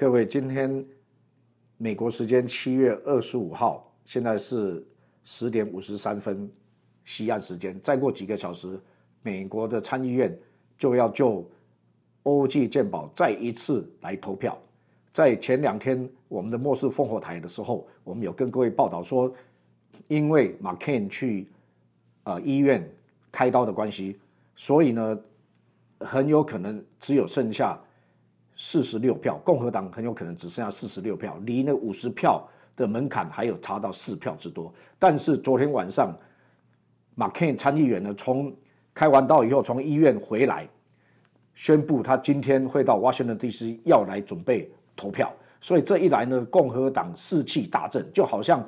各位，今天美国时间七月二十五号，现在是十点五十三分西岸时间。再过几个小时，美国的参议院就要就欧记健保再一次来投票。在前两天，我们的末世烽火台的时候，我们有跟各位报道说，因为马 Ken 去呃医院开刀的关系，所以呢，很有可能只有剩下。四十六票，共和党很有可能只剩下四十六票，离那五十票的门槛还有差到四票之多。但是昨天晚上，马凯参议员呢，从开完刀以后从医院回来，宣布他今天会到 Washington D.C. 要来准备投票。所以这一来呢，共和党士气大振，就好像。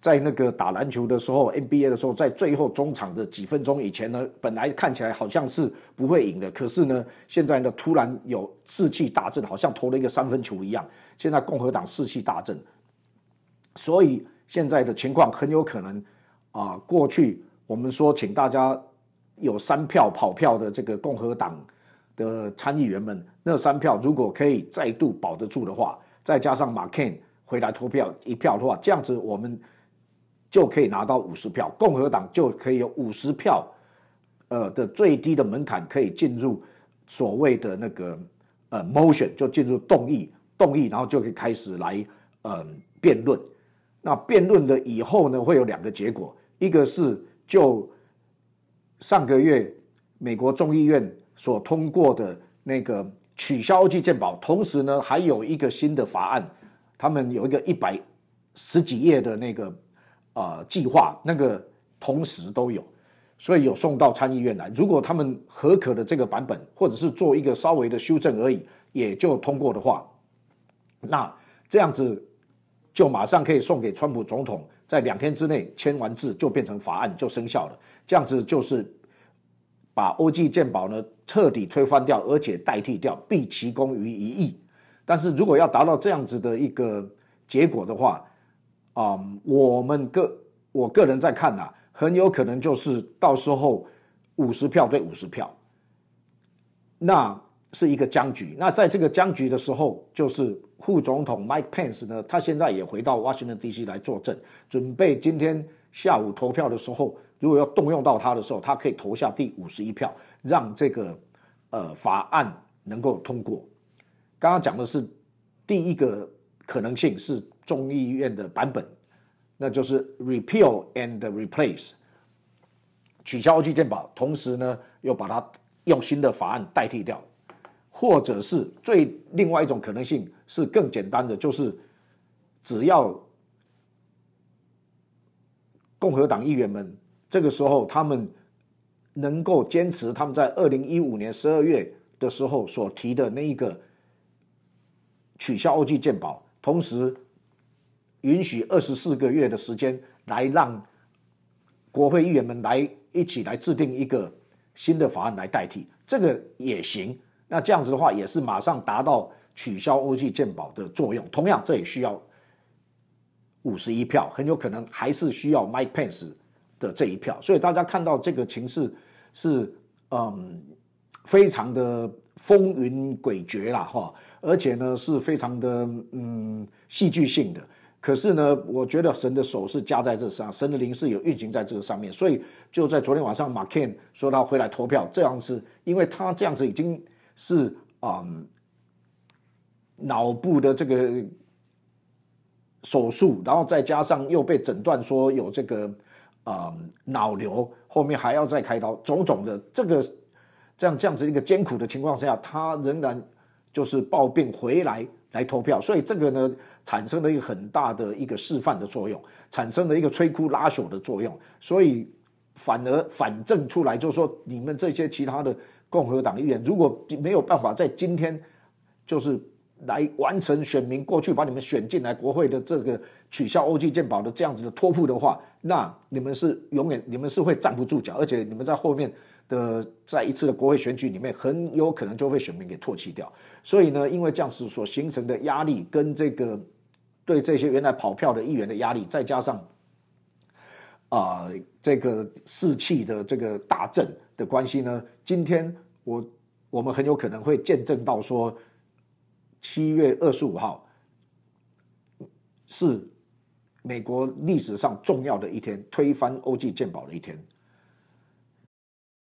在那个打篮球的时候，NBA 的时候，在最后中场的几分钟以前呢，本来看起来好像是不会赢的，可是呢，现在呢突然有士气大振，好像投了一个三分球一样。现在共和党士气大振，所以现在的情况很有可能啊，过去我们说请大家有三票跑票的这个共和党的参议员们，那三票如果可以再度保得住的话，再加上马 Ken 回来投票一票的话，这样子我们。就可以拿到五十票，共和党就可以有五十票，呃的最低的门槛可以进入所谓的那个呃 motion，就进入动议，动议，然后就可以开始来呃辩论。那辩论的以后呢，会有两个结果，一个是就上个月美国众议院所通过的那个取消计健保，同时呢还有一个新的法案，他们有一个一百十几页的那个。呃，计划那个同时都有，所以有送到参议院来。如果他们合可的这个版本，或者是做一个稍微的修正而已，也就通过的话，那这样子就马上可以送给川普总统，在两天之内签完字就变成法案就生效了。这样子就是把欧记鉴宝呢彻底推翻掉，而且代替掉，毕其功于一役。但是如果要达到这样子的一个结果的话，啊，我们个我个人在看呐，很有可能就是到时候五十票对五十票，那是一个僵局。那在这个僵局的时候，就是副总统 Mike Pence 呢，他现在也回到 Washington D.C. 来作证，准备今天下午投票的时候，如果要动用到他的时候，他可以投下第五十一票，让这个呃法案能够通过。刚刚讲的是第一个可能性是。众议院的版本，那就是 repeal and replace，取消基建保，同时呢又把它用新的法案代替掉，或者是最另外一种可能性是更简单的，就是只要共和党议员们这个时候他们能够坚持他们在二零一五年十二月的时候所提的那一个取消欧记健保，同时。允许二十四个月的时间来让国会议员们来一起来制定一个新的法案来代替，这个也行。那这样子的话，也是马上达到取消欧记健保的作用。同样，这也需要五十一票，很有可能还是需要 Mike Pence 的这一票。所以大家看到这个情势是嗯非常的风云诡谲啦，哈，而且呢是非常的嗯戏剧性的。可是呢，我觉得神的手是加在这上，神的灵是有运行在这个上面，所以就在昨天晚上，马 Ken 说他回来投票，这样是因为他这样子已经是啊脑部的这个手术，然后再加上又被诊断说有这个啊脑瘤，后面还要再开刀，种种的这个这样这样子一个艰苦的情况下，他仍然就是抱病回来。来投票，所以这个呢，产生了一个很大的一个示范的作用，产生了一个摧枯拉朽的作用，所以反而反证出来，就是说，你们这些其他的共和党议员，如果没有办法在今天，就是来完成选民过去把你们选进来国会的这个取消欧记健保的这样子的托付的话，那你们是永远你们是会站不住脚，而且你们在后面。的在一次的国会选举里面，很有可能就被选民给唾弃掉。所以呢，因为这样子所形成的压力，跟这个对这些原来跑票的议员的压力，再加上啊这个士气的这个大振的关系呢，今天我我们很有可能会见证到说，七月二十五号是美国历史上重要的一天，推翻欧记鉴宝的一天。